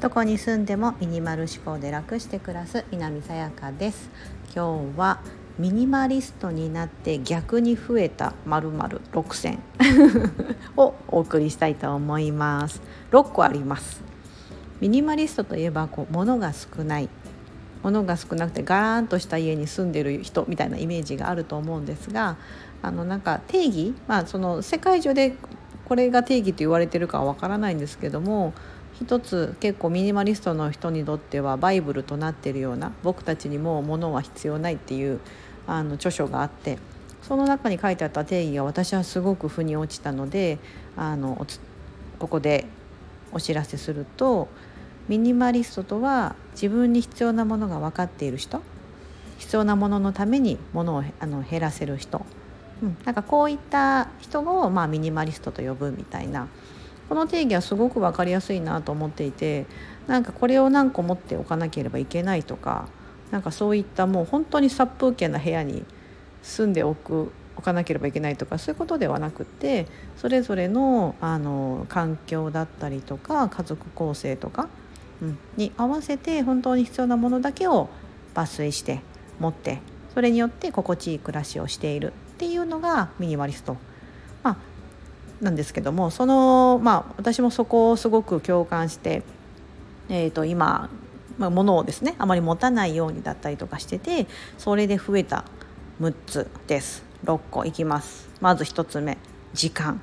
どこに住んでもミニマル思考で楽して暮らす南さやかです。今日はミニマリストになって逆に増えたまるまる6選 をお送りしたいと思います。6個あります。ミニマリストといえばこう物が少ない。物が少なくてガランとした家に住んでる人みたいなイメージがあると思うんですがあのなんか定義まあその世界中でこれが定義と言われてるかはわからないんですけども一つ結構ミニマリストの人にとってはバイブルとなってるような僕たちにも物は必要ないっていうあの著書があってその中に書いてあった定義が私はすごく腑に落ちたのであのここでお知らせするとミニマリストとは自分に必要なものが分かっている人必要なもののために物をあの減らせる人、うん、なんかこういった人を、まあ、ミニマリストと呼ぶみたいな。この定義はすごく分かりやすいなと思っていてなんかこれを何個持っておかなければいけないとかなんかそういったもう本当に殺風景な部屋に住んでおく置かなければいけないとかそういうことではなくてそれぞれのあの環境だったりとか家族構成とか、うん、に合わせて本当に必要なものだけを抜粋して持ってそれによって心地いい暮らしをしている。っていうのがミニマリスト。まあなんですけどもそのまあ私もそこをすごく共感して、えー、と今、まあ、物をですねあまり持たないようにだったりとかしててそれで増えた6つです。6個いきます。まず1つ目時間。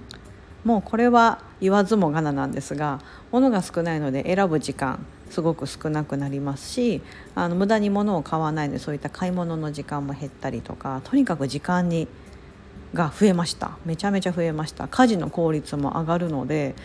もうこれは言わずもがななんですが物が少ないので選ぶ時間すごく少なくなりますしあの無駄に物を買わないのでそういった買い物の時間も減ったりとかとにかく時間にが増えました。めちゃめちゃ増えました。家事の効率も上がるので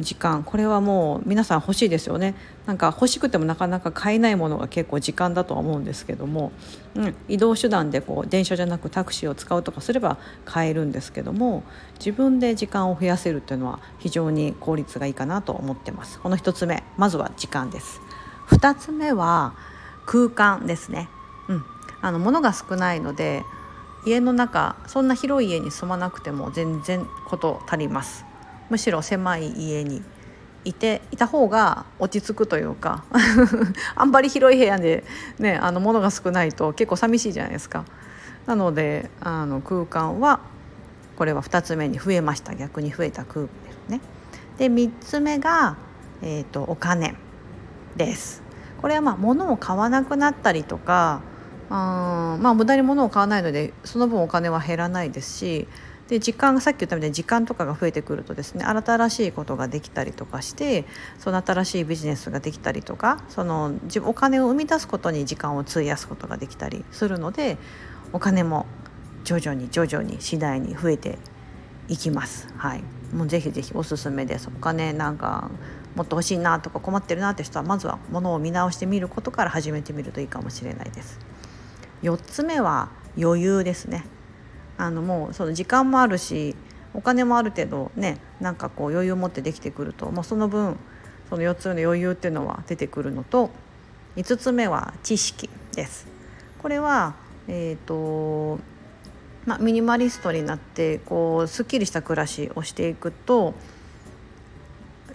時間。これはもう皆さん欲しいですよね。なんか欲しくてもなかなか買えないものが結構時間だとは思うんですけども、うん、移動手段でこう電車じゃなくタクシーを使うとかすれば買えるんですけども。自分で時間を増やせるっていうのは非常に効率がいいかなと思ってます。この1つ目。まずは時間です。2つ目は空間ですね。うん。あの物が少ないので家の中そんな広い家に住まなくても全然こと足ります。むしろ狭い家にいていた方が落ち着くというか あんまり広い部屋でねあの物が少ないと結構寂しいじゃないですか。なのであの空間はこれは2つ目に増えました。逆に増えた空間ですね。で3つ目が、えーとお金です。これはまあ物を買わなくなったりとかあまあ無駄に物を買わないのでその分お金は減らないですしで時間がさっき言ったみたいに時間とかが増えてくるとですね新しいことができたりとかしてその新しいビジネスができたりとかそのお金を生み出すことに時間を費やすことができたりするのでお金も徐々に徐々に次第に増えていきます。はい、もうぜひぜひおすすめです。お金なんかもっと欲しいなとか困ってるなって人はまずは物を見直してみることから始めてみるといいかもしれないです。4つ目は余裕ですねあのもうその時間もあるしお金もある程度ねなんかこう余裕を持ってできてくるともうその分その4つの余裕っていうのは出てくるのと5つ目は知識です。これは、えーとまあ、ミニマリストになってこうすっきりした暮らしをしていくと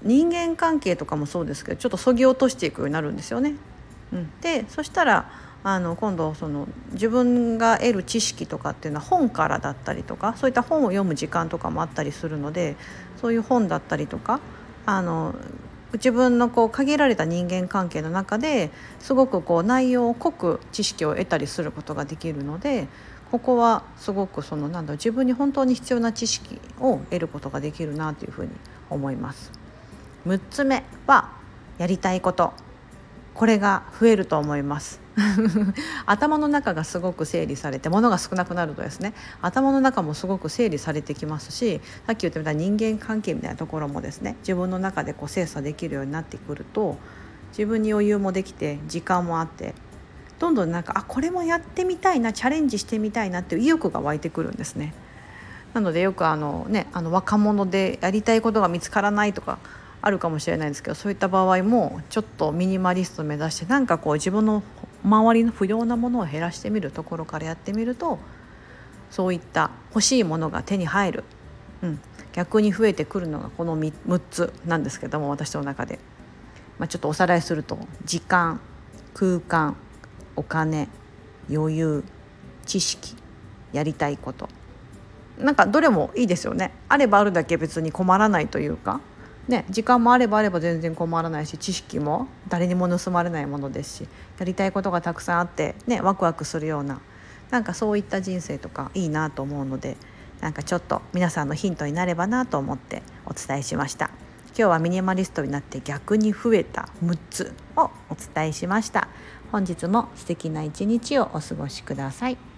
人間関係とかもそうですけどちょっとそぎ落としていくようになるんですよね。うん、でそしたらあの今度その自分が得る知識とかっていうのは本からだったりとかそういった本を読む時間とかもあったりするのでそういう本だったりとかあの自分のこう限られた人間関係の中ですごくこう内容を濃く知識を得たりすることができるのでここはすごくそのなんだ自分に本当に必要な知識を得ることができるなというふうに思います。6つ目はやりたいことこれが増えると思います 頭の中がすごく整理されて物が少なくなるとですね頭の中もすごく整理されてきますしさっき言ったみた人間関係みたいなところもですね自分の中でこう精査できるようになってくると自分に余裕もできて時間もあってどんどんなんかあこれもやってみたいなチャレンジしてみたいなっていう意欲が湧いてくるんですね。なのでよくあのねあの若者でやりたいことが見つからないとかあるかもしれないですけどそういった場合もちょっとミニマリスト目指してなんかこう自分の周りの不要なものを減らしてみるところからやってみるとそういった欲しいものが手に入る、うん、逆に増えてくるのがこの 6, 6つなんですけども私の中で、まあ、ちょっとおさらいすると時間空間お金余裕知識やりたいこと。なんかどれもいいですよね。あればあるだけ別に困らないというか、ね、時間もあればあれば全然困らないし知識も誰にも盗まれないものですしやりたいことがたくさんあって、ね、ワクワクするようななんかそういった人生とかいいなと思うのでなんかちょっと皆さんのヒントになればなと思ってお伝えしました。今日はミニマリストになって逆に増えた6つをお伝えしました本日も素敵な一日をお過ごしください